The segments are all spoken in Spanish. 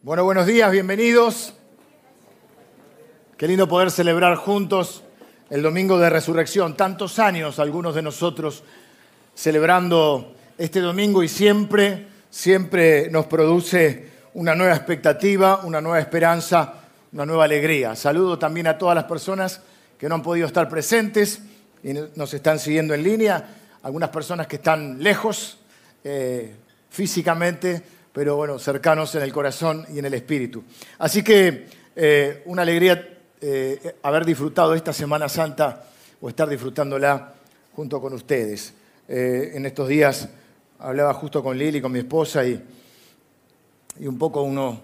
Bueno, buenos días, bienvenidos. Qué lindo poder celebrar juntos el Domingo de Resurrección. Tantos años, algunos de nosotros, celebrando este domingo y siempre, siempre nos produce una nueva expectativa, una nueva esperanza, una nueva alegría. Saludo también a todas las personas que no han podido estar presentes y nos están siguiendo en línea, algunas personas que están lejos eh, físicamente pero bueno, cercanos en el corazón y en el espíritu. Así que eh, una alegría eh, haber disfrutado esta Semana Santa o estar disfrutándola junto con ustedes. Eh, en estos días hablaba justo con Lili, con mi esposa, y, y un poco uno,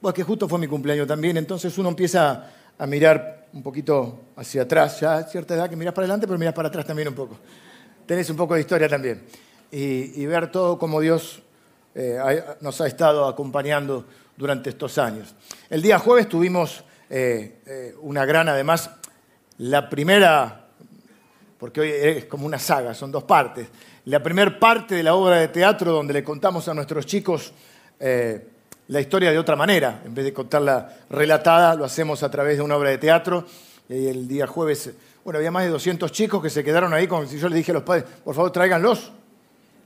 bueno, que justo fue mi cumpleaños también, entonces uno empieza a mirar un poquito hacia atrás, ya a cierta edad que miras para adelante, pero miras para atrás también un poco. Tenés un poco de historia también. Y ver todo como Dios eh, nos ha estado acompañando durante estos años. El día jueves tuvimos eh, eh, una gran, además, la primera, porque hoy es como una saga, son dos partes, la primera parte de la obra de teatro donde le contamos a nuestros chicos la historia de otra manera, en vez de contarla relatada, lo hacemos a través de una obra de teatro. Y el día jueves, bueno, había más de 200 chicos que se quedaron ahí, si yo les dije a los padres, por favor tráiganlos,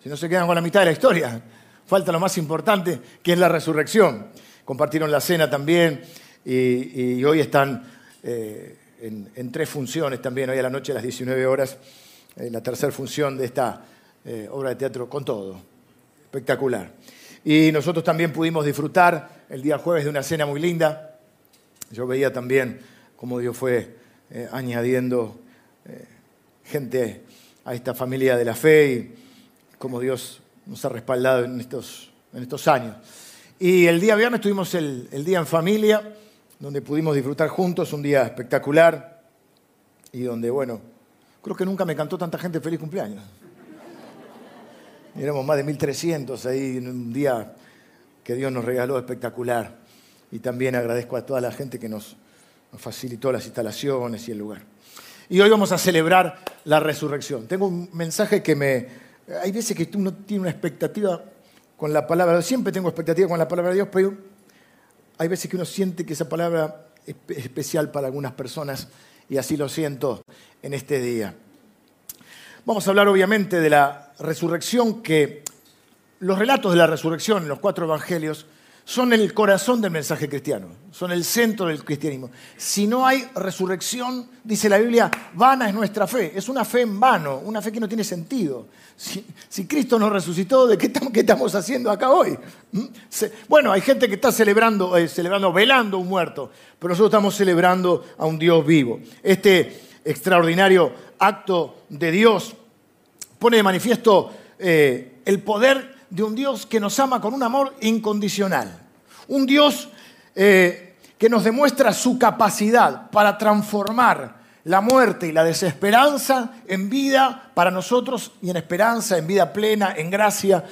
si no se quedan con la mitad de la historia falta lo más importante, que es la resurrección. Compartieron la cena también y, hoy están eh, en, tres funciones también, hoy a la noche a las 19 horas, eh, la tercera función de esta eh, obra de teatro con todo. Espectacular. Y nosotros también pudimos disfrutar el día jueves de una cena muy linda. Yo veía también cómo Dios fue añadiendo gente a esta familia de la fe y cómo Dios nos ha respaldado en estos, en estos años. Y el día viernes tuvimos el, el día en familia, donde pudimos disfrutar juntos, un día espectacular y donde, bueno, creo que nunca me cantó tanta gente feliz cumpleaños. Éramos más de 1.300 ahí en un día que Dios nos regaló espectacular. Y también agradezco a toda la gente que nos facilitó las instalaciones y el lugar. Y hoy vamos a celebrar la resurrección. Tengo un mensaje que me, hay veces que uno tiene una expectativa con la palabra, Dios. siempre tengo expectativa con la palabra de Dios, pero hay veces que uno siente que esa palabra es especial para algunas personas y así lo siento en este día. Vamos a hablar obviamente de la resurrección, que los relatos de la resurrección en los cuatro evangelios son el corazón del mensaje cristiano, son el centro del cristianismo. Si no hay resurrección, dice la Biblia, vana es nuestra fe. Es una fe en vano, una fe que no tiene sentido. Si, Cristo nos resucitó, ¿de qué, estamos haciendo acá hoy? ¿Mm? Bueno, hay gente que está celebrando, eh, celebrando, velando un muerto, pero nosotros estamos celebrando a un Dios vivo. Este extraordinario acto de Dios pone de manifiesto eh, el poder de un Dios que nos ama con un amor incondicional. Un Dios eh, que nos demuestra su capacidad para transformar la muerte y la desesperanza en vida para nosotros y en esperanza, en vida plena, en gracia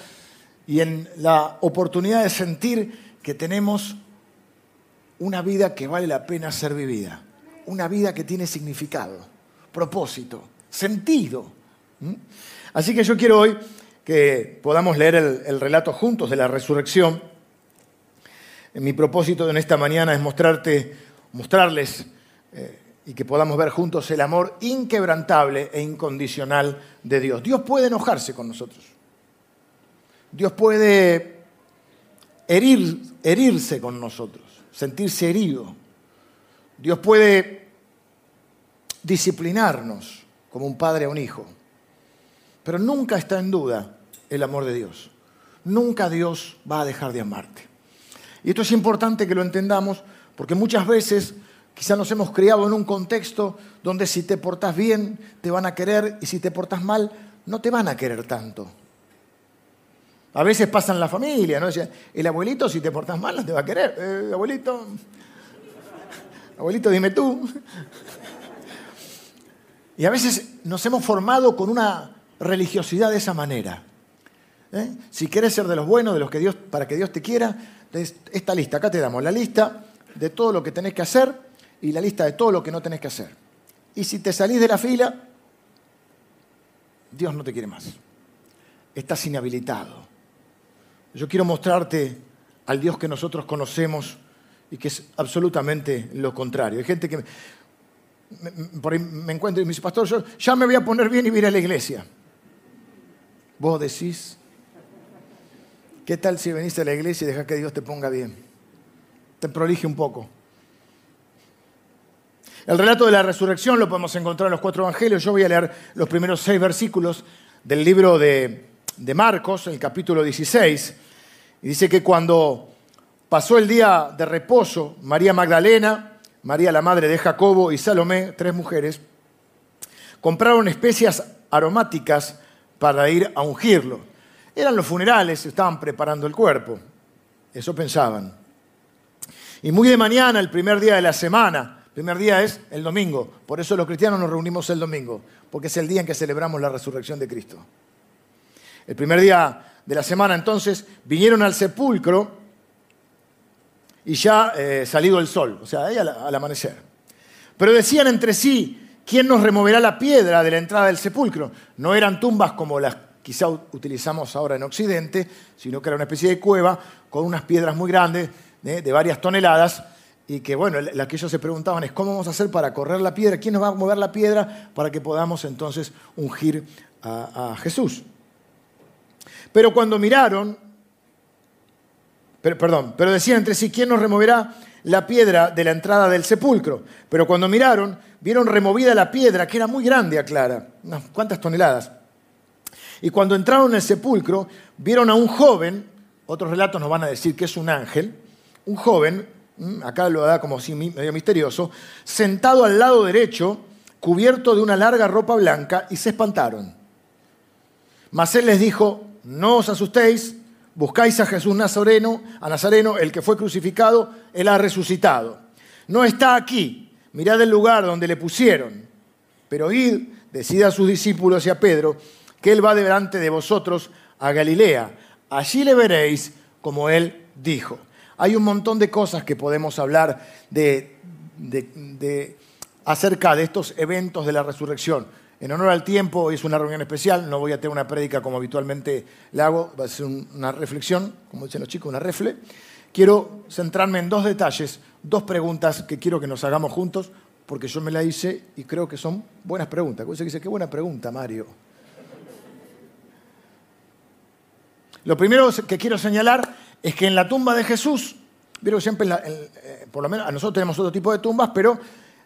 y en la oportunidad de sentir que tenemos una vida que vale la pena ser vivida, una vida que tiene significado, propósito, sentido. ¿Mm? Así que yo quiero hoy que podamos leer el, relato juntos de la resurrección. Mi propósito en esta mañana es mostrarte, mostrarles eh, y que podamos ver juntos el amor inquebrantable e incondicional de Dios. Dios puede enojarse con nosotros. Dios puede herir, herirse con nosotros, sentirse herido. Dios puede disciplinarnos como un padre a un hijo. Pero nunca está en duda el amor de Dios. Nunca Dios va a dejar de amarte. Y esto es importante que lo entendamos porque muchas veces quizás nos hemos criado en un contexto donde si te portas bien te van a querer y si te portas mal no te van a querer tanto. A veces pasa en la familia, ¿no? El abuelito si te portas mal no te va a querer. Eh, abuelito, abuelito dime tú. Y a veces nos hemos formado con una religiosidad de esa manera. ¿Eh? Si quieres ser de los buenos, de los que Dios, para que Dios te quiera, esta lista, acá te damos la lista de todo lo que tenés que hacer y la lista de todo lo que no tenés que hacer. Y si te salís de la fila, Dios no te quiere más. Estás inhabilitado. Yo quiero mostrarte al Dios que nosotros conocemos y que es absolutamente lo contrario. Hay gente que me, me encuentro y me dice, pastor, yo ya me voy a poner bien y voy a ir a la iglesia. Vos decís, ¿qué tal si veniste a la iglesia y dejas que Dios te ponga bien? Te prolige un poco. El relato de la resurrección lo podemos encontrar en los cuatro evangelios. Yo voy a leer los primeros seis versículos del libro de, de Marcos, el capítulo 16. Y dice que cuando pasó el día de reposo, María Magdalena, María la madre de Jacobo y Salomé, tres mujeres, compraron especias aromáticas para ir a ungirlo. Eran los funerales, estaban preparando el cuerpo. Eso pensaban. Y muy de mañana, el primer día de la semana, primer día es el domingo. Por eso los cristianos nos reunimos el domingo, porque es el día en que celebramos la resurrección de Cristo. El primer día de la semana entonces vinieron al sepulcro y ya eh, salido el sol, o sea, ahí al amanecer. Pero decían entre sí, ¿quién nos removerá la piedra de la entrada del sepulcro? No eran tumbas como las quizá utilizamos ahora en Occidente, sino que era una especie de cueva con unas piedras muy grandes, ¿eh? de varias toneladas, y que, bueno, la que ellos se preguntaban es, ¿cómo vamos a hacer para correr la piedra? ¿Quién nos va a mover la piedra para que podamos entonces ungir a, Jesús? Pero cuando miraron, perdón, pero decían entre sí, ¿quién nos removerá la piedra de la entrada del sepulcro? Pero cuando miraron, vieron removida la piedra, que era muy grande, aclara, unas cuantas toneladas. Y cuando entraron en el sepulcro, vieron a un joven, otros relatos nos van a decir que es un ángel, un joven Mm, acá lo da como así medio misterioso, sentado al lado derecho, cubierto de una larga ropa blanca, y se espantaron. Mas él les dijo, no os asustéis, buscáis a Jesús Nazareno, a Nazareno, el que fue crucificado, él ha resucitado. No está aquí, mirad el lugar donde le pusieron, pero id, decida a sus discípulos y a Pedro, que él va delante de vosotros a Galilea. Allí le veréis como él dijo. Hay un montón de cosas que podemos hablar de, acerca de estos eventos de la resurrección. En honor al tiempo, es una reunión especial, no voy a tener una prédica como habitualmente la hago, va a ser una reflexión, como dicen los chicos, una refle. Quiero centrarme en dos detalles, dos preguntas que quiero que nos hagamos juntos, porque yo me la hice y creo que son buenas preguntas. Usted dice, qué buena pregunta, Mario. Lo primero que quiero señalar es que en la tumba de Jesús, vieron siempre, eh, por lo menos nosotros tenemos otro tipo de tumbas, pero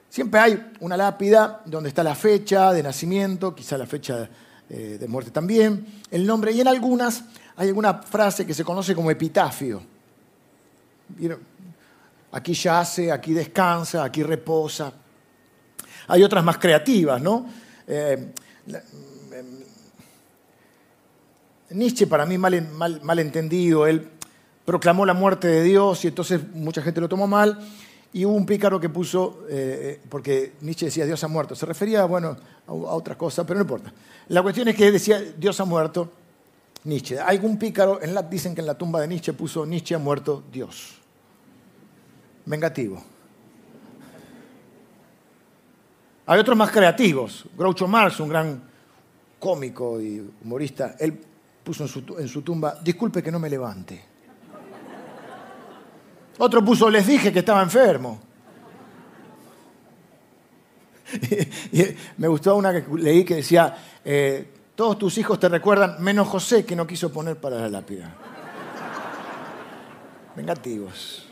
siempre hay una lápida donde está la fecha de nacimiento, quizá la fecha eh, de muerte también, el nombre, y en algunas hay alguna frase que se conoce como epitafio. Aquí yace, aquí descansa, aquí reposa. Hay otras más creativas, ¿no? Eh, Nietzsche, para mí mal, mal, entendido, él proclamó la muerte de Dios y entonces mucha gente lo tomó mal. Y hubo un pícaro que puso, eh, porque Nietzsche decía Dios ha muerto, se refería bueno, a, otra cosa, pero no importa. La cuestión es que decía Dios ha muerto Nietzsche. Un pícaro, en la, dicen que en la tumba de Nietzsche puso Nietzsche ha muerto Dios. Vengativo. Hay otros más creativos. Groucho Marx, un gran cómico y humorista, él puso en su, tumba, disculpe que no me levante. Otro puso, les dije que estaba enfermo. me gustó una que leí que decía, eh, todos tus hijos te recuerdan, menos José que no quiso poner para la lápida. Vengativos.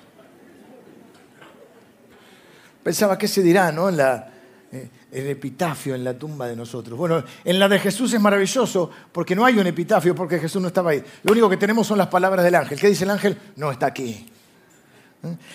Pensaba, ¿qué se dirá no? la, el epitafio en la tumba de nosotros. Bueno, en la de Jesús es maravilloso porque no hay un epitafio porque Jesús no estaba ahí. Lo único que tenemos son las palabras del ángel. ¿Qué dice el ángel? No está aquí.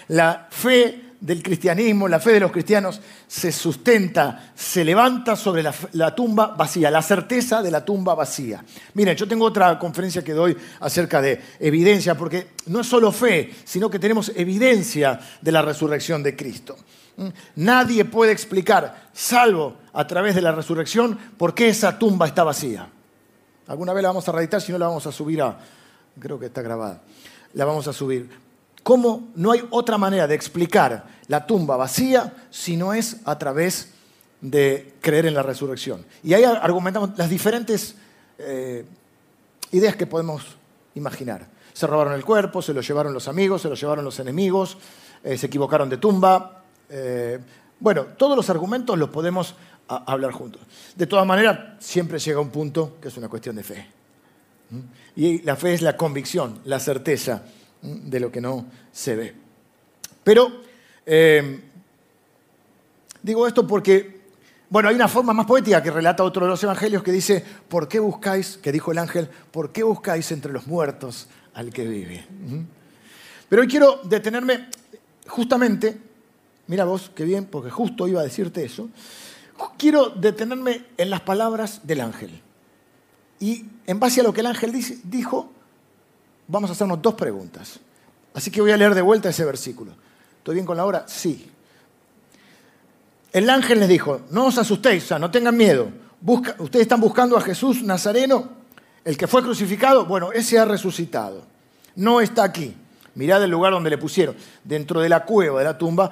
La fe del cristianismo, la fe de los cristianos se sustenta, se levanta sobre la, tumba vacía, la certeza de la tumba vacía. Miren, yo tengo otra conferencia que doy acerca de evidencia, porque no es solo fe, sino que tenemos evidencia de la resurrección de Cristo. Nadie puede explicar, salvo a través de la resurrección, por qué esa tumba está vacía. Alguna vez la vamos a reeditar, si no la vamos a subir a... Creo que está grabada. La vamos a subir. ¿Cómo no hay otra manera de explicar la tumba vacía si no es a través de creer en la resurrección? Y ahí argumentamos las diferentes eh, ideas que podemos imaginar. Se robaron el cuerpo, se lo llevaron los amigos, se lo llevaron los enemigos, eh, se equivocaron de tumba. Eh, bueno, todos los argumentos los podemos hablar juntos. De todas maneras, siempre llega un punto que es una cuestión de fe. Y la fe es la convicción, la certeza de lo que no se ve. Pero eh, digo esto porque, bueno, hay una forma más poética que relata otro de los evangelios que dice, ¿por qué buscáis, que dijo el ángel, ¿por qué buscáis entre los muertos al que vive? Pero hoy quiero detenerme justamente, mira vos, qué bien, porque justo iba a decirte eso, quiero detenerme en las palabras del ángel. Y en base a lo que el ángel dijo, vamos a hacernos dos preguntas. Así que voy a leer de vuelta ese versículo. ¿Estoy bien con la hora? Sí. El ángel les dijo, no os asustéis, o sea, no tengan miedo. ustedes están buscando a Jesús Nazareno, el que fue crucificado. Bueno, ese ha resucitado. No está aquí. Mirad el lugar donde le pusieron. Dentro de la cueva de la tumba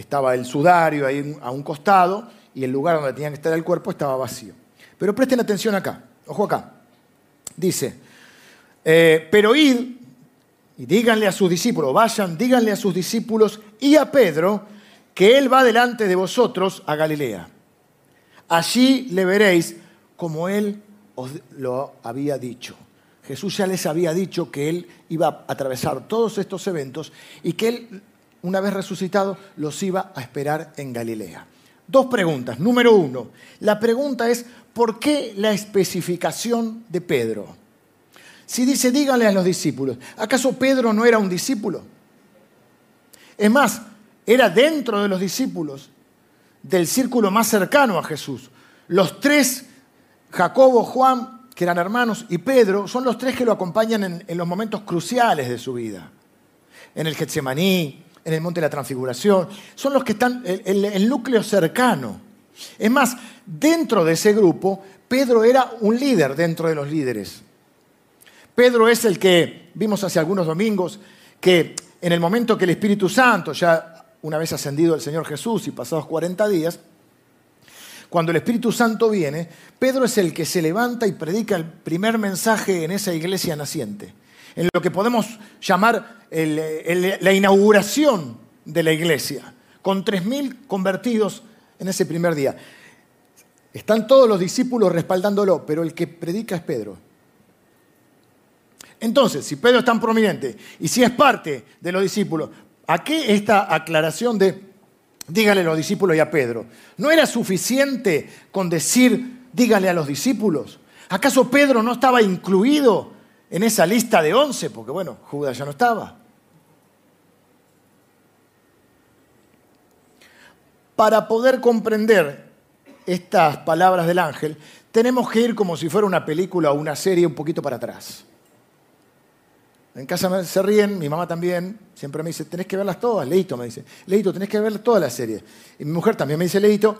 estaba el sudario ahí a un costado y el lugar donde tenía que estar el cuerpo estaba vacío. Pero presten atención acá. Ojo acá. Dice, eh, pero id y díganle a sus discípulos, vayan, díganle a sus discípulos y a Pedro que él va delante de vosotros a Galilea. Allí le veréis como él os lo había dicho. Jesús ya les había dicho que él iba a atravesar todos estos eventos y que él, una vez resucitado, los iba a esperar en Galilea. Dos preguntas. Número uno, la pregunta es, ¿por qué la especificación de Pedro? Si dice, díganle a los discípulos, ¿acaso Pedro no era un discípulo? Es más, era dentro de los discípulos, del círculo más cercano a Jesús. Los tres, Jacobo, Juan, que eran hermanos, y Pedro, son los tres que lo acompañan en, los momentos cruciales de su vida. En el Getsemaní, en el Monte de la Transfiguración. Son los que están, en el núcleo cercano. Es más, dentro de ese grupo, Pedro era un líder dentro de los líderes. Pedro es el que vimos hace algunos domingos, que en el momento que el Espíritu Santo, ya una vez ascendido el Señor Jesús y pasados 40 días, cuando el Espíritu Santo viene, Pedro es el que se levanta y predica el primer mensaje en esa iglesia naciente, en lo que podemos llamar la inauguración de la iglesia, con 3.000 convertidos en ese primer día. Están todos los discípulos respaldándolo, pero el que predica es Pedro. Entonces, si Pedro es tan prominente y si es parte de los discípulos, ¿a qué esta aclaración de dígale a los discípulos y a Pedro? ¿No era suficiente con decir dígale a los discípulos? ¿Acaso Pedro no estaba incluido en esa lista de once? Porque bueno, Judas ya no estaba. Para poder comprender estas palabras del ángel, tenemos que ir como si fuera una película o una serie un poquito para atrás. En casa se ríen, mi mamá también, siempre me dice, tenés que verlas todas, Leito me dice, Leito, tenés que ver todas las series. Y mi mujer también me dice Leito,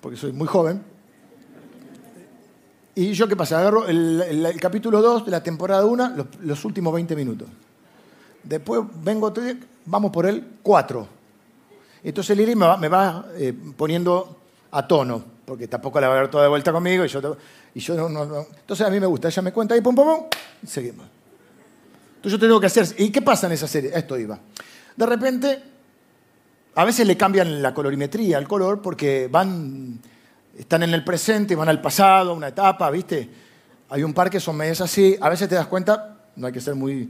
porque soy muy joven. Y yo, ¿qué pasa? Agarro el, capítulo 2 de la temporada 1, los, últimos 20 minutos. Después vengo, vamos por el 4. Entonces Lili me va, me va eh, poniendo a tono, porque tampoco la va a ver toda de vuelta conmigo y yo, y yo Entonces a mí me gusta, ella me cuenta y pum, pum, pum, seguimos. Entonces yo tengo que hacer... ¿Y qué pasa en esa serie? Esto iba. De repente, a veces le cambian la colorimetría, el color, porque van, están en el presente, van al pasado, una etapa, ¿viste? Hay un par que son medias así. A veces te das cuenta, no hay que ser muy,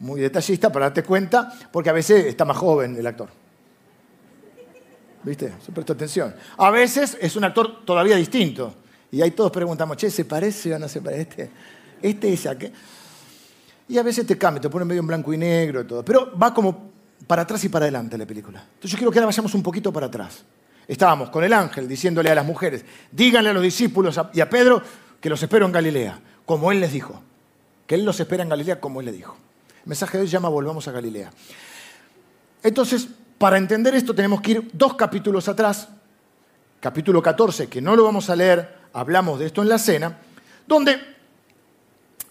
muy detallista para darte cuenta, porque a veces está más joven el actor. ¿Viste? Se presta atención. A veces es un actor todavía distinto. Y ahí todos preguntamos, che, ¿se parece o no se parece? Este, este es aquel. Y a veces te cambia, te pone medio en blanco y negro y todo. Pero va como para atrás y para adelante la película. Entonces yo quiero que ahora vayamos un poquito para atrás. Estábamos con el ángel diciéndole a las mujeres, díganle a los discípulos y a Pedro que los espero en Galilea, como él les dijo. Que él los espera en Galilea como él le dijo. El mensaje de hoy llama Volvamos a Galilea. Entonces, para entender esto tenemos que ir dos capítulos atrás. Capítulo 14, que no lo vamos a leer, hablamos de esto en la cena, donde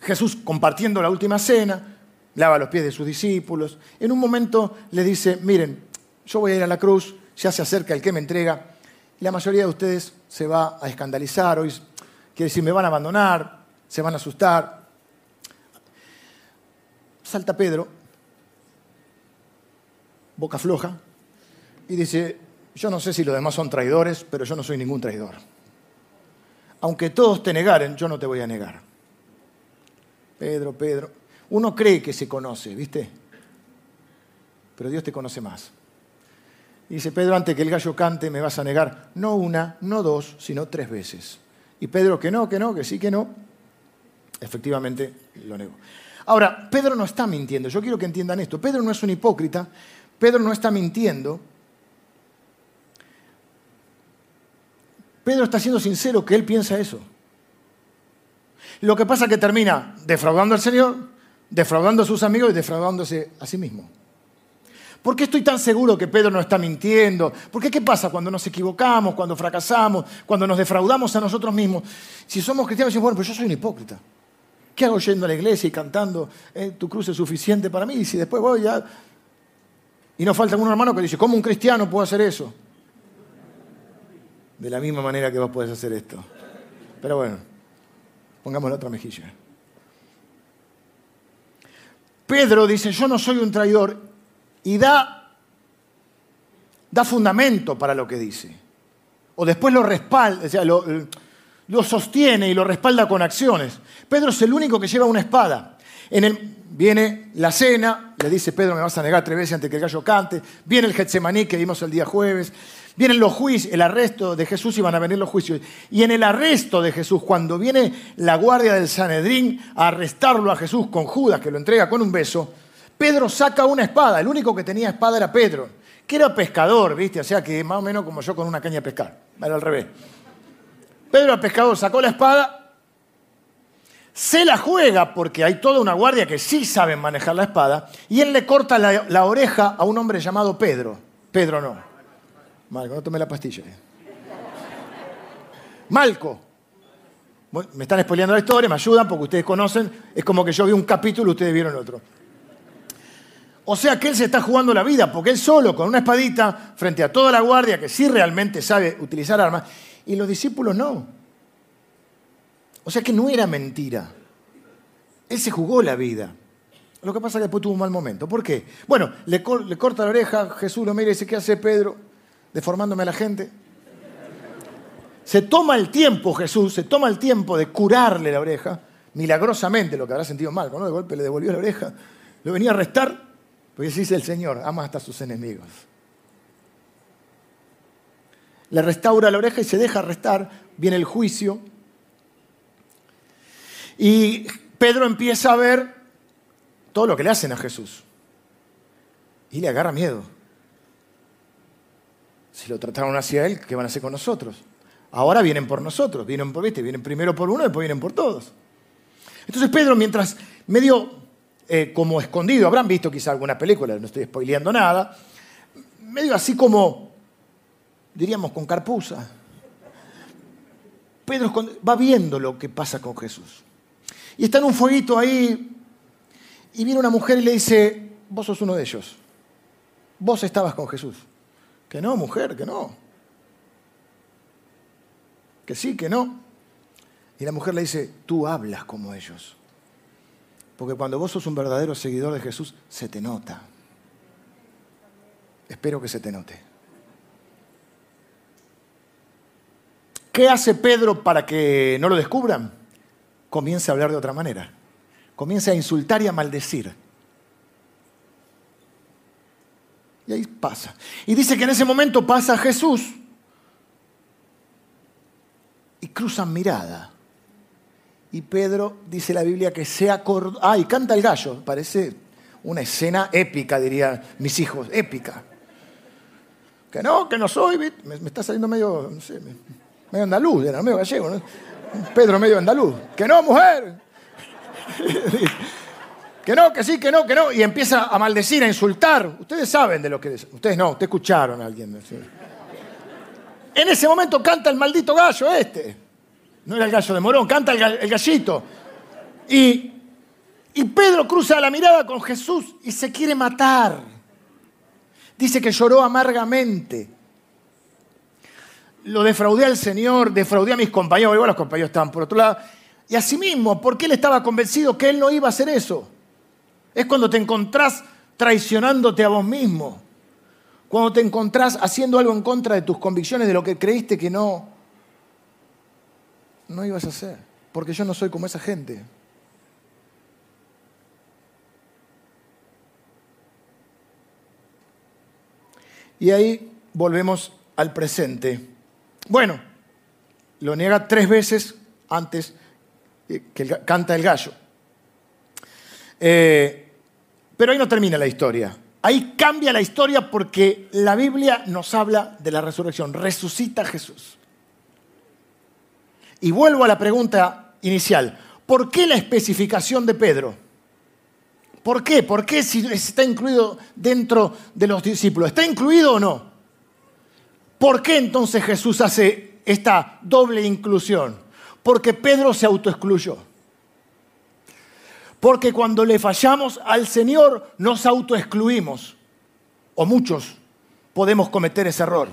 Jesús compartiendo la última cena, lava los pies de sus discípulos. En un momento le dice, miren, yo voy a ir a la cruz, ya se acerca el que me entrega, la mayoría de ustedes se va a escandalizar, hoy quiere decir, me van a abandonar, se van a asustar. salta Pedro, boca floja, y dice, yo no sé si los demás son traidores, pero yo no soy ningún traidor. Aunque todos te negaren, yo no te voy a negar. Pedro, Pedro, uno cree que se conoce, ¿viste? Pero Dios te conoce más. Dice, Pedro, antes que el gallo cante, me vas a negar no una, no dos, sino tres veces. Y Pedro, que no, que no, que sí, que no, efectivamente lo negó. Ahora, Pedro no está mintiendo, yo quiero que entiendan esto. Pedro no es un hipócrita, Pedro no está mintiendo. Pedro está siendo sincero que él piensa eso. Lo que pasa es que termina defraudando al Señor, defraudando a sus amigos y defraudándose a sí mismo. ¿Por qué estoy tan seguro que Pedro no está mintiendo? ¿Por qué qué pasa cuando nos equivocamos, cuando fracasamos, cuando nos defraudamos a nosotros mismos? Si somos cristianos, decimos, bueno, pero yo soy un hipócrita. ¿Qué hago yendo a la iglesia y cantando eh, tu cruz es suficiente para mí? Y si después voy ya... Y nos falta un hermano que dice, ¿cómo un cristiano puede hacer eso? De la misma manera que vos podés hacer esto. Pero bueno, pongamos la otra mejilla. Pedro dice, yo no soy un traidor y da, da fundamento para lo que dice. O después lo respalda, o sea, lo, lo sostiene y lo respalda con acciones. Pedro es el único que lleva una espada. En viene la cena, le dice Pedro, me vas a negar tres veces antes que el gallo cante. Viene el Getsemaní que vimos el día jueves. Vienen los juicios, el arresto de Jesús y van a venir los juicios. Y en el arresto de Jesús, cuando viene la guardia del Sanedrín a arrestarlo a Jesús con Judas, que lo entrega con un beso, Pedro saca una espada. El único que tenía espada era Pedro, que era pescador, ¿viste? O sea que más o menos como yo con una caña de pescar. Era al revés. Pedro el pescador sacó la espada se la juega porque hay toda una guardia que sí saben manejar la espada y él le corta la, oreja a un hombre llamado Pedro. Pedro no. Malco, no tomé la pastilla. Malco. Me están expoliando la historia, me ayudan porque ustedes conocen. Es como que yo vi un capítulo y ustedes vieron otro. O sea que él se está jugando la vida porque él solo, con una espadita, frente a toda la guardia que sí realmente sabe utilizar armas, y los discípulos no. O sea que no era mentira. Él se jugó la vida. Lo que pasa es que después tuvo un mal momento. ¿Por qué? Bueno, le, corta la oreja, Jesús lo mira y dice, ¿qué hace Pedro? Deformándome a la gente. Se toma el tiempo, Jesús, se toma el tiempo de curarle la oreja, milagrosamente, lo que habrá sentido mal, ¿no? De golpe le devolvió la oreja, lo venía a arrestar, porque así dice el Señor, ama hasta sus enemigos. Le restaura la oreja y se deja arrestar, viene el juicio, y Pedro empieza a ver todo lo que le hacen a Jesús. Y le agarra miedo. Si lo trataron hacia él, ¿qué van a hacer con nosotros? Ahora vienen por nosotros, vienen por, ¿viste? Vienen primero por uno, después vienen por todos. Entonces Pedro, mientras medio eh, como escondido, habrán visto quizá alguna película, no estoy spoileando nada, medio así como, diríamos, con carpuza. Pedro va viendo lo que pasa con Jesús. Y está en un fueguito ahí y viene una mujer y le dice, vos sos uno de ellos. Vos estabas con Jesús. Que no, mujer, que no. Que sí, que no. Y la mujer le dice, tú hablas como ellos. Porque cuando vos sos un verdadero seguidor de Jesús, se te nota. Espero que se te note. ¿Qué hace Pedro para que no lo descubran? comienza a hablar de otra manera. Comienza a insultar y a maldecir. Y ahí pasa. Y dice que en ese momento pasa Jesús y cruzan mirada. Y Pedro dice la Biblia que se acordó. Ah, canta el gallo. Parece una escena épica, dirían mis hijos, épica. Que no, que no soy, me, está saliendo medio, no sé, medio andaluz, era medio gallego. ¿no? Pedro medio andaluz. Que no, mujer. que no, que sí, que no, que no. Y empieza a maldecir, a insultar. Ustedes saben de lo que... Ustedes no, ustedes escucharon a alguien decir. En ese momento canta el maldito gallo este. No era el gallo de Morón, canta el, gallito. Y, Pedro cruza la mirada con Jesús y se quiere matar. Dice que lloró amargamente lo defraudé al Señor, defraudé a mis compañeros, igual los compañeros estaban por otro lado. Y asimismo, porque él estaba convencido que él no iba a hacer eso. Es cuando te encontrás traicionándote a vos mismo. Cuando te encontrás haciendo algo en contra de tus convicciones, de lo que creíste que no, no ibas a hacer. Porque yo no soy como esa gente. Y ahí volvemos al presente. Bueno, lo niega tres veces antes que canta el gallo. Eh, pero ahí no termina la historia. Ahí cambia la historia porque la Biblia nos habla de la resurrección. Resucita Jesús. Y vuelvo a la pregunta inicial. ¿Por qué la especificación de Pedro? ¿Por qué? ¿Por qué si está incluido dentro de los discípulos? ¿Está incluido o no? ¿Por qué entonces Jesús hace esta doble inclusión? Porque Pedro se autoexcluyó. Porque cuando le fallamos al Señor nos autoexcluimos. O muchos podemos cometer ese error.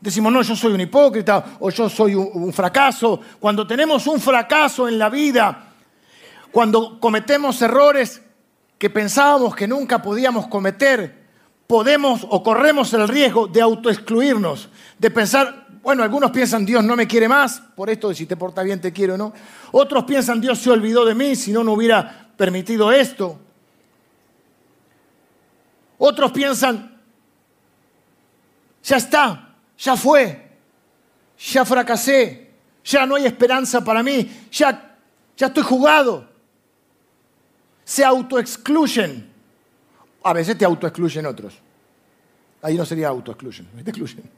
Decimos, no, yo soy un hipócrita o yo soy un, fracaso. Cuando tenemos un fracaso en la vida, cuando cometemos errores que pensábamos que nunca podíamos cometer, podemos o corremos el riesgo de autoexcluirnos, de pensar, bueno, algunos piensan Dios no me quiere más, por esto de si te porta bien te quiero o no. Otros piensan Dios se olvidó de mí, si no, no hubiera permitido esto. Otros piensan, ya está, ya fue, ya fracasé, ya no hay esperanza para mí, ya, ya estoy jugado. Se autoexcluyen. A veces te autoexcluyen otros. Ahí no sería autoexcluyen, te excluyen.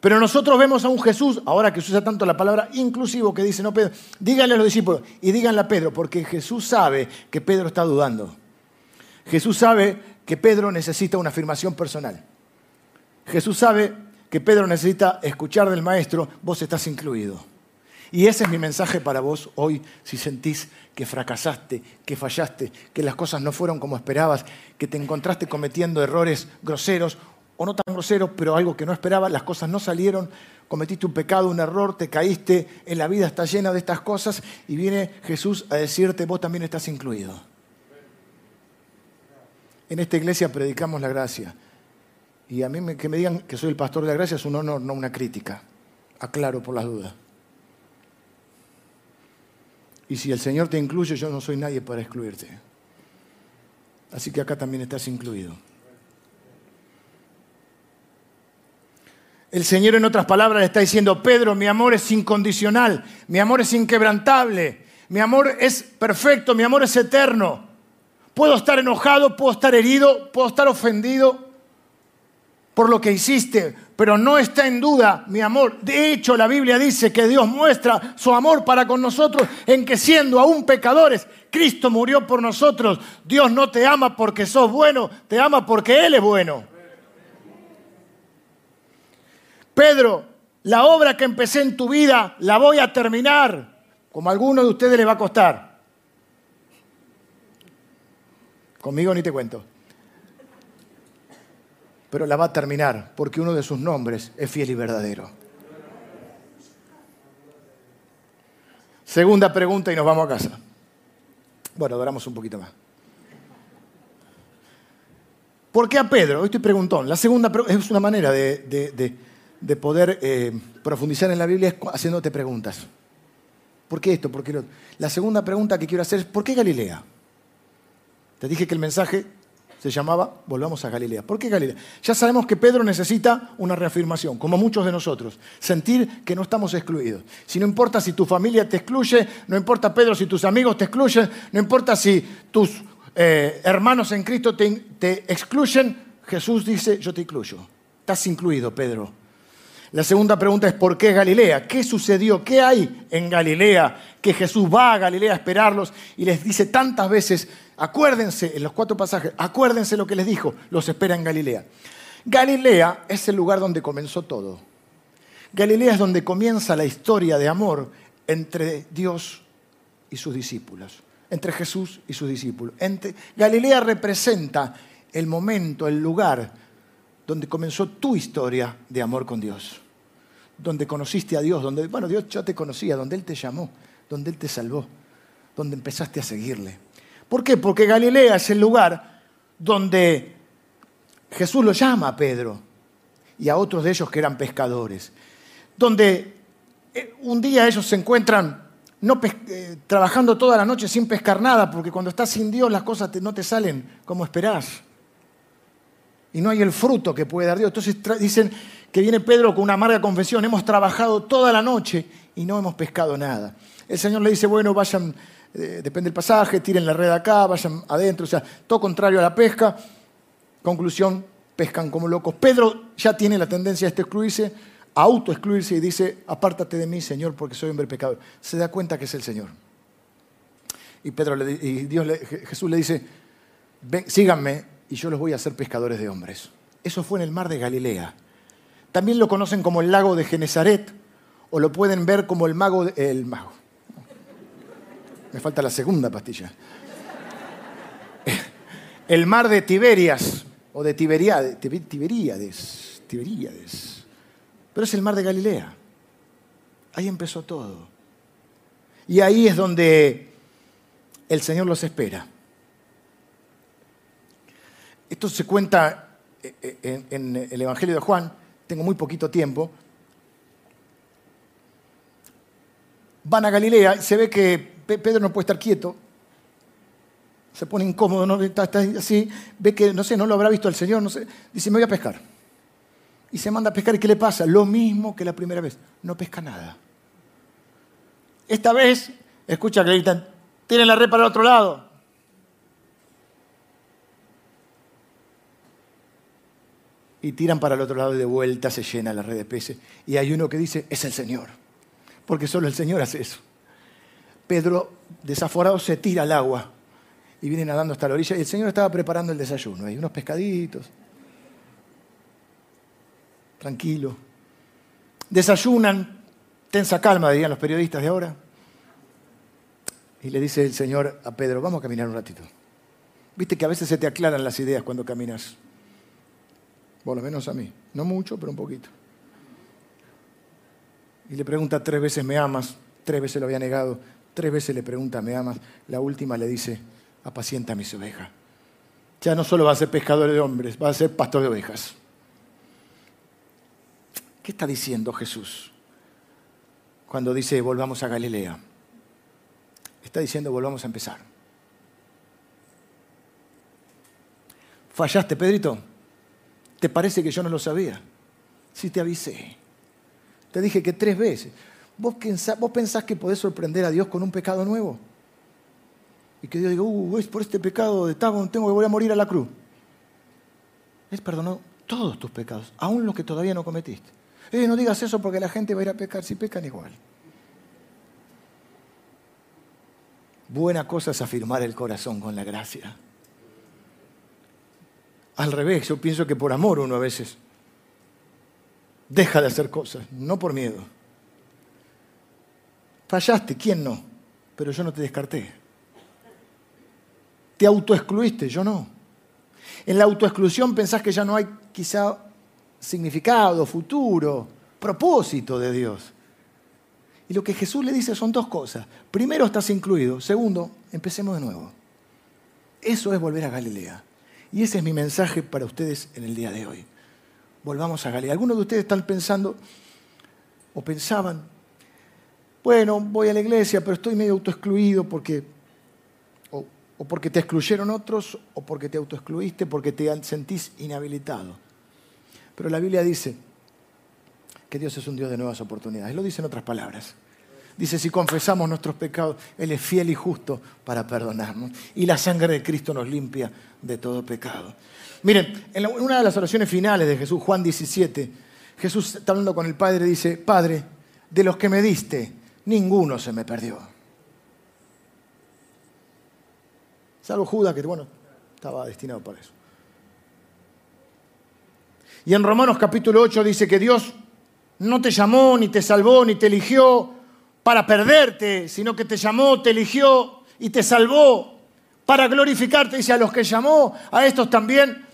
Pero nosotros vemos a un Jesús, ahora que se usa tanto la palabra inclusivo, que dice, no, Pedro, díganle a los discípulos y díganle a Pedro, porque Jesús sabe que Pedro está dudando. Jesús sabe que Pedro necesita una afirmación personal. Jesús sabe que Pedro necesita escuchar del Maestro, vos estás incluido. Y ese es mi mensaje para vos hoy, si sentís que fracasaste, que fallaste, que las cosas no fueron como esperabas, que te encontraste cometiendo errores groseros o no tan grosero, pero algo que no esperaba, las cosas no salieron, cometiste un pecado, un error, te caíste, en la vida está llena de estas cosas y viene Jesús a decirte, vos también estás incluido. En esta iglesia predicamos la gracia. Y a mí que me digan que soy el pastor de la gracia es un honor, no una crítica. Aclaro por las dudas. Y si el Señor te incluye, yo no soy nadie para excluirte. Así que acá también estás incluido. El Señor en otras palabras le está diciendo, Pedro, mi amor es incondicional, mi amor es inquebrantable, mi amor es perfecto, mi amor es eterno. Puedo estar enojado, puedo estar herido, puedo estar ofendido por lo que hiciste, pero no está en duda mi amor. De hecho, la Biblia dice que Dios muestra su amor para con nosotros en que siendo aún pecadores, Cristo murió por nosotros. Dios no te ama porque sos bueno, te ama porque Él es bueno. Pedro, la obra que empecé en tu vida la voy a terminar, como a alguno de ustedes les va a costar. Conmigo ni te cuento. Pero la va a terminar porque uno de sus nombres es fiel y verdadero. Segunda pregunta y nos vamos a casa. Bueno, adoramos un poquito más. ¿Por qué a Pedro? Hoy estoy preguntón. La segunda es una manera de de poder eh, profundizar en la Biblia es haciéndote preguntas. ¿Por qué esto? ¿Por qué lo La segunda pregunta que quiero hacer es, ¿por qué Galilea? Te dije que el mensaje se llamaba Volvamos a Galilea. ¿Por qué Galilea? Ya sabemos que Pedro necesita una reafirmación, como muchos de nosotros, sentir que no estamos excluidos. Si no importa si tu familia te excluye, no importa Pedro si tus amigos te excluyen, no importa si tus eh, hermanos en Cristo te, te excluyen, Jesús dice, yo te incluyo. Estás incluido, Pedro. La segunda pregunta es ¿por qué Galilea? ¿Qué sucedió? ¿Qué hay en Galilea? Que Jesús va a Galilea a esperarlos y les dice tantas veces, acuérdense en los cuatro pasajes, acuérdense lo que les dijo, los espera en Galilea. Galilea es el lugar donde comenzó todo. Galilea es donde comienza la historia de amor entre Dios y sus discípulos, entre Jesús y sus discípulos. Galilea representa el momento, el lugar donde comenzó tu historia de amor con Dios donde conociste a Dios, donde, bueno, Dios ya te conocía, donde Él te llamó, donde Él te salvó, donde empezaste a seguirle. ¿Por qué? Porque Galilea es el lugar donde Jesús lo llama a Pedro y a otros de ellos que eran pescadores. Donde eh, un día ellos se encuentran no eh, trabajando toda la noche sin pescar nada, porque cuando estás sin Dios las cosas no te salen como esperás. Y no hay el fruto que puede dar Dios. Entonces dicen que viene Pedro con una amarga confesión, hemos trabajado toda la noche y no hemos pescado nada. El Señor le dice, bueno, vayan, eh, depende del pasaje, tiren la red acá, vayan adentro, o sea, todo contrario a la pesca. Conclusión, pescan como locos. Pedro ya tiene la tendencia a esto excluirse, a autoexcluirse y dice, apártate de mí, Señor, porque soy hombre pecador. Se da cuenta que es el Señor. Y, Pedro y Jesús le dice, síganme y yo los voy a hacer pescadores de hombres. Eso fue en el mar de Galilea. También lo conocen como el lago de Genezaret o lo pueden ver como el mago, el mago. Me falta la segunda pastilla. El mar de Tiberias o de Tiberíades, Tiberíades, Tiberíades. Pero es el mar de Galilea. Ahí empezó todo. Y ahí es donde el Señor los espera. Esto se cuenta eh, eh, en el Evangelio de Juan, tengo muy poquito tiempo. Van a Galilea, se ve que Pedro no puede estar quieto, se pone incómodo, está, así, ve que, no sé, no lo habrá visto el Señor, no sé, dice, me voy a pescar. Y se manda a pescar, ¿y qué le pasa? Lo mismo que la primera vez, no pesca nada. Esta vez, escucha que gritan, tienen la red para el otro lado. Y tiran para el otro lado y de vuelta se llena la red de peces. Y hay uno que dice, es el Señor, porque solo el Señor hace eso. Pedro, desaforado, se tira al agua y viene nadando hasta la orilla y el Señor estaba preparando el desayuno. Hay unos pescaditos, tranquilo. Desayunan, tensa calma, dirían los periodistas de ahora. Y le dice el Señor a Pedro, vamos a caminar un ratito. Viste que a veces se te aclaran las ideas cuando caminas. Por lo menos a mí. No mucho, pero un poquito. Y le pregunta tres veces, ¿me amas? Tres veces lo había negado. Tres veces le pregunta, ¿me amas? La última le dice, apacienta mis ovejas. Ya no solo va a ser pescador de hombres, va a ser pastor de ovejas. ¿Qué está diciendo Jesús cuando dice volvamos a Galilea? Está diciendo volvamos a empezar. ¿Fallaste, Pedrito? ¿Te parece que yo no lo sabía? Sí te avisé. Te dije que tres veces. ¿Vos pensás, ¿Vos pensás que podés sorprender a Dios con un pecado nuevo? Y que Dios diga, uh, es por este pecado de Tabón, tengo que volver a morir a la cruz. Él perdonó todos tus pecados, aún los que todavía no cometiste. Eh, no digas eso porque la gente va a ir a pecar si pecan igual. Buena cosa es afirmar el corazón con la gracia. Al revés, yo pienso que por amor uno a veces deja de hacer cosas, no por miedo. Fallaste, ¿quién no? Pero yo no te descarté. Te autoexcluiste, yo no. En la autoexclusión pensás que ya no hay quizá significado, futuro, propósito de Dios. Y lo que Jesús le dice son dos cosas. Primero, estás incluido. Segundo, empecemos de nuevo. Eso es volver a Galilea. Y ese es mi mensaje para ustedes en el día de hoy. Volvamos a Galilea. Algunos de ustedes están pensando o pensaban, bueno, voy a la iglesia, pero estoy medio autoexcluido porque, o, porque te excluyeron otros, o porque te autoexcluiste, porque te sentís inhabilitado. Pero la Biblia dice que Dios es un Dios de nuevas oportunidades. Lo dice en otras palabras. Dice, si confesamos nuestros pecados, Él es fiel y justo para perdonarnos. Y la sangre de Cristo nos limpia de todo pecado. Miren, en una de las oraciones finales de Jesús, Juan 17, Jesús está hablando con el Padre dice, Padre, de los que me diste, ninguno se me perdió. Salvo Judas, que bueno, estaba destinado para eso. Y en Romanos capítulo 8 dice que Dios no te llamó, ni te salvó, ni te eligió para perderte, sino que te llamó, te eligió y te salvó para glorificarte. Dice, a los que llamó, a estos también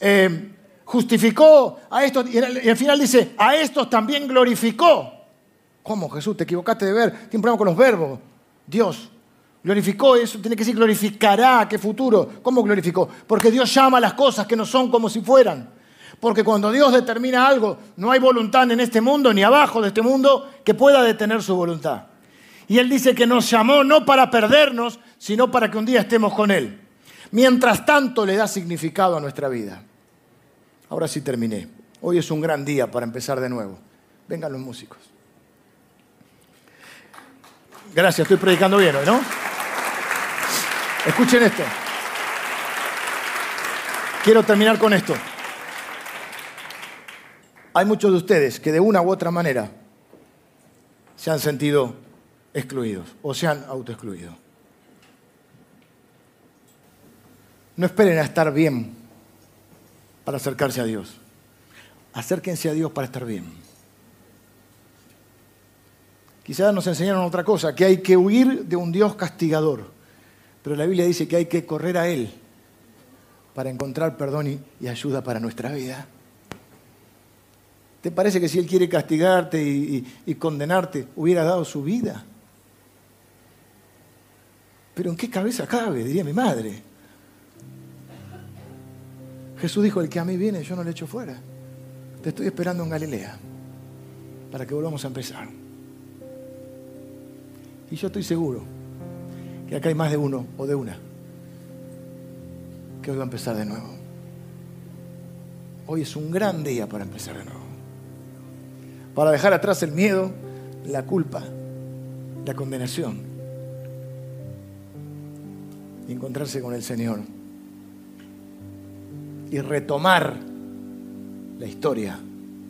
eh, justificó, a estos, y al final dice, a estos también glorificó. ¿Cómo, Jesús? Te equivocaste de ver. Tiene un problema con los verbos. Dios Glorificó eso, tiene que decir glorificará, ¿qué futuro? ¿Cómo glorificó? Porque Dios llama a las cosas que no son como si fueran. Porque cuando Dios determina algo, no hay voluntad en este mundo ni abajo de este mundo que pueda detener su voluntad. Y Él dice que nos llamó no para perdernos, sino para que un día estemos con Él. Mientras tanto le da significado a nuestra vida. Ahora sí terminé. Hoy es un gran día para empezar de nuevo. Vengan los músicos. Gracias, estoy predicando bien hoy, ¿no? Escuchen esto. Quiero terminar con esto. Hay muchos de ustedes que de una u otra manera se han sentido excluidos o se han autoexcluido. No esperen a estar bien para acercarse a Dios. Acérquense a Dios para estar bien. Quizás nos enseñaron otra cosa, que hay que huir de un Dios castigador. Pero la Biblia dice que hay que correr a Él para encontrar perdón y, ayuda para nuestra vida. ¿Te parece que si Él quiere castigarte y, condenarte, hubiera dado su vida? Pero ¿en qué cabeza cabe? Diría mi madre. Jesús dijo, el que a mí viene, yo no le echo fuera. Te estoy esperando en Galilea para que volvamos a empezar. Y yo estoy seguro que acá hay más de uno o de una que hoy va a empezar de nuevo. Hoy es un gran día para empezar de nuevo. Para dejar atrás el miedo, la culpa, la condenación y encontrarse con el Señor y retomar la historia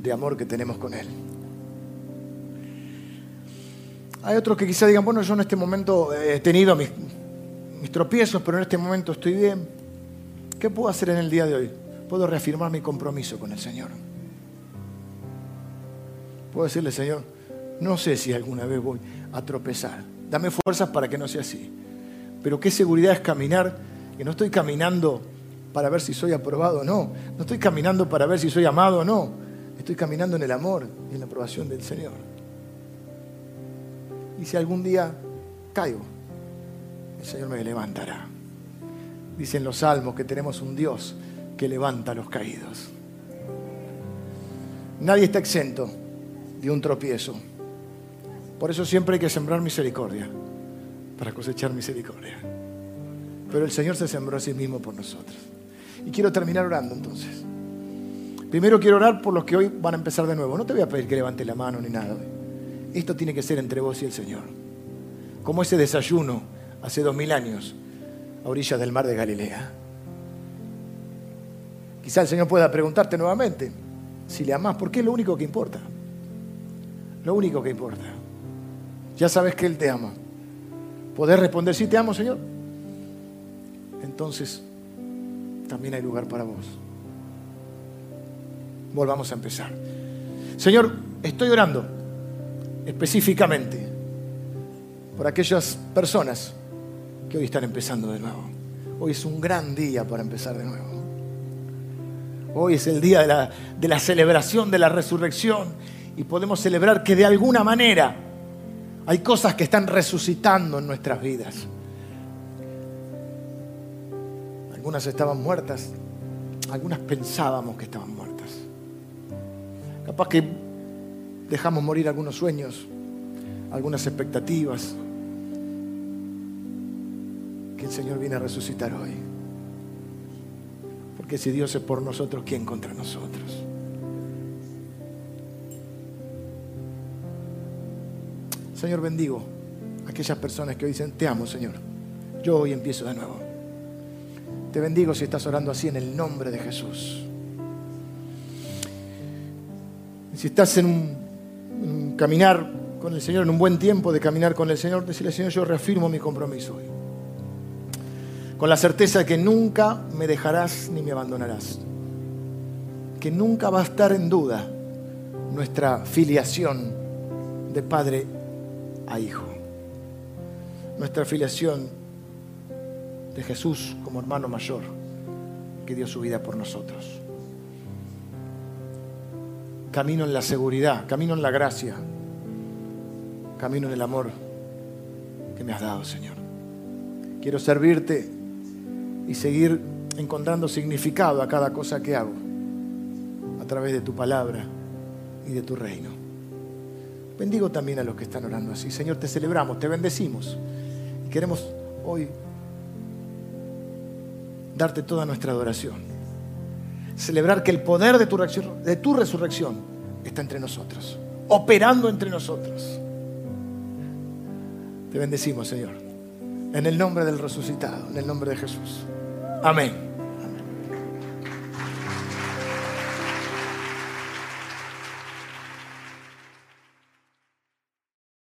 de amor que tenemos con Él. Hay otros que quizá digan, bueno, yo en este momento he tenido mis, tropiezos, pero en este momento estoy bien. ¿Qué puedo hacer en el día de hoy? Puedo reafirmar mi compromiso con el Señor. Puedo decirle, Señor, no sé si alguna vez voy a tropezar. Dame fuerzas para que no sea así. Pero qué seguridad es caminar, que no estoy caminando para ver si soy aprobado o no. No estoy caminando para ver si soy amado o no. Estoy caminando en el amor y en la aprobación del Señor y si algún día caigo, el Señor me levantará. Dicen los salmos que tenemos un Dios que levanta a los caídos. Nadie está exento de un tropiezo. Por eso siempre hay que sembrar misericordia para cosechar misericordia. Pero el Señor se sembró a sí mismo por nosotros. Y quiero terminar orando entonces. Primero quiero orar por los que hoy van a empezar de nuevo. No te voy a pedir que levantes la mano ni nada. Esto tiene que ser entre vos y el Señor. Como ese desayuno hace dos mil años a orillas del mar de Galilea. Quizá el Señor pueda preguntarte nuevamente si le amás, porque es lo único que importa. Lo único que importa. Ya sabes que Él te ama. Poder responder, sí te amo, Señor. Entonces, también hay lugar para vos. Volvamos a empezar. Señor, estoy orando específicamente por aquellas personas que hoy están empezando de nuevo. Hoy es un gran día para empezar de nuevo. Hoy es el día de la, de la celebración de la resurrección y podemos celebrar que de alguna manera hay cosas que están resucitando en nuestras vidas. Algunas estaban muertas, algunas pensábamos que estaban muertas. Capaz que dejamos morir algunos sueños, algunas expectativas que el Señor viene a resucitar hoy. Porque si Dios es por nosotros, ¿quién contra nosotros? Señor, bendigo a aquellas personas que hoy dicen, te amo, Señor. Yo hoy empiezo de nuevo. Te bendigo si estás orando así en el nombre de Jesús. Si estás en un caminar con el Señor, en un buen tiempo de caminar con el Señor, decirle, Señor, yo reafirmo mi compromiso hoy. Con la certeza de que nunca me dejarás ni me abandonarás. Que nunca va a estar en duda nuestra filiación de padre a hijo. Nuestra filiación de Jesús como hermano mayor que dio su vida por nosotros camino en la seguridad, camino en la gracia, camino en el amor que me has dado, Señor. Quiero servirte y seguir encontrando significado a cada cosa que hago a través de tu palabra y de tu reino. Bendigo también a los que están orando así. Señor, te celebramos, te bendecimos. Y queremos hoy darte toda nuestra adoración. Celebrar que el poder de tu, de tu resurrección está entre nosotros, operando entre nosotros. Te bendecimos, Señor. En el nombre del resucitado, en el nombre de Jesús. Amén.